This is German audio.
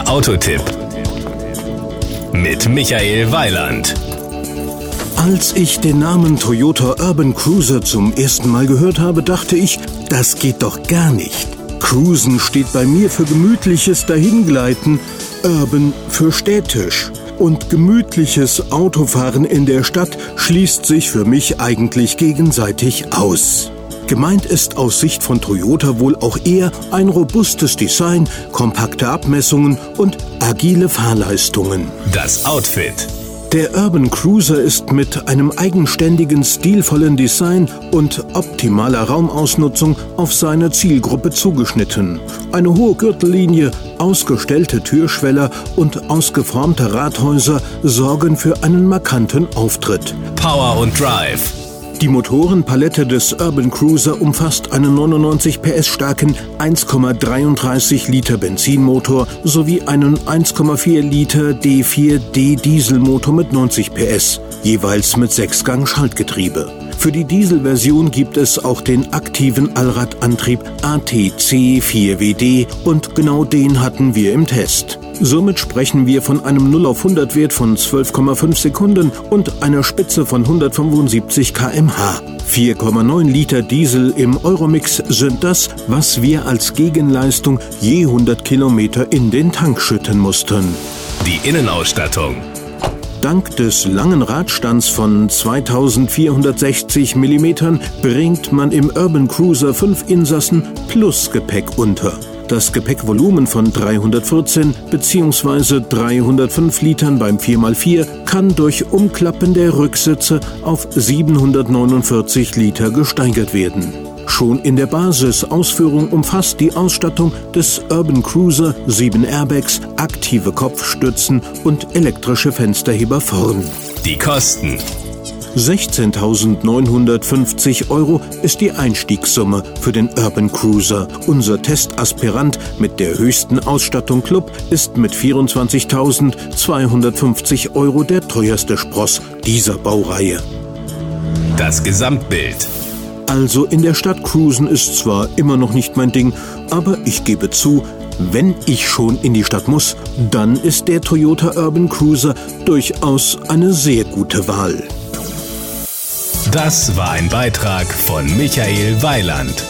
Der Autotipp mit Michael Weiland. Als ich den Namen Toyota Urban Cruiser zum ersten Mal gehört habe, dachte ich, das geht doch gar nicht. Cruisen steht bei mir für gemütliches Dahingleiten, Urban für städtisch. Und gemütliches Autofahren in der Stadt schließt sich für mich eigentlich gegenseitig aus. Gemeint ist aus Sicht von Toyota wohl auch eher ein robustes Design, kompakte Abmessungen und agile Fahrleistungen. Das Outfit. Der Urban Cruiser ist mit einem eigenständigen, stilvollen Design und optimaler Raumausnutzung auf seine Zielgruppe zugeschnitten. Eine hohe Gürtellinie, ausgestellte Türschweller und ausgeformte Rathäuser sorgen für einen markanten Auftritt. Power und Drive. Die Motorenpalette des Urban Cruiser umfasst einen 99 PS starken 1,33 Liter Benzinmotor sowie einen 1,4 Liter D4D Dieselmotor mit 90 PS, jeweils mit 6-Gang Schaltgetriebe. Für die Dieselversion gibt es auch den aktiven Allradantrieb ATC 4WD und genau den hatten wir im Test. Somit sprechen wir von einem 0 auf 100 Wert von 12,5 Sekunden und einer Spitze von 175 kmh. 4,9 Liter Diesel im Euromix sind das, was wir als Gegenleistung je 100 Kilometer in den Tank schütten mussten. Die Innenausstattung. Dank des langen Radstands von 2460 mm bringt man im Urban Cruiser 5 Insassen plus Gepäck unter. Das Gepäckvolumen von 314 bzw. 305 Litern beim 4x4 kann durch Umklappen der Rücksitze auf 749 Liter gesteigert werden. Schon in der Basisausführung umfasst die Ausstattung des Urban Cruiser sieben Airbags, aktive Kopfstützen und elektrische Fensterheber vorn. Die Kosten. 16.950 Euro ist die Einstiegssumme für den Urban Cruiser. Unser Testaspirant mit der höchsten Ausstattung Club ist mit 24.250 Euro der teuerste Spross dieser Baureihe. Das Gesamtbild. Also in der Stadt cruisen ist zwar immer noch nicht mein Ding, aber ich gebe zu, wenn ich schon in die Stadt muss, dann ist der Toyota Urban Cruiser durchaus eine sehr gute Wahl. Das war ein Beitrag von Michael Weiland.